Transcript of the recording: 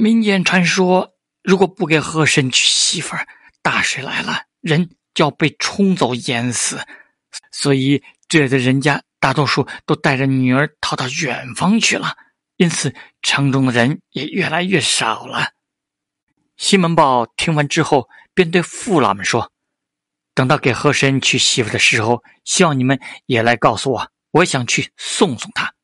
民间传说，如果不给和珅娶媳妇儿，大水来了，人就要被冲走淹死。所以，这里的人家大多数都带着女儿逃到远方去了。因此，城中的人也越来越少了。西门豹听完之后，便对父老们说：“等到给和珅娶媳妇的时候，希望你们也来告诉我，我想去送送他。”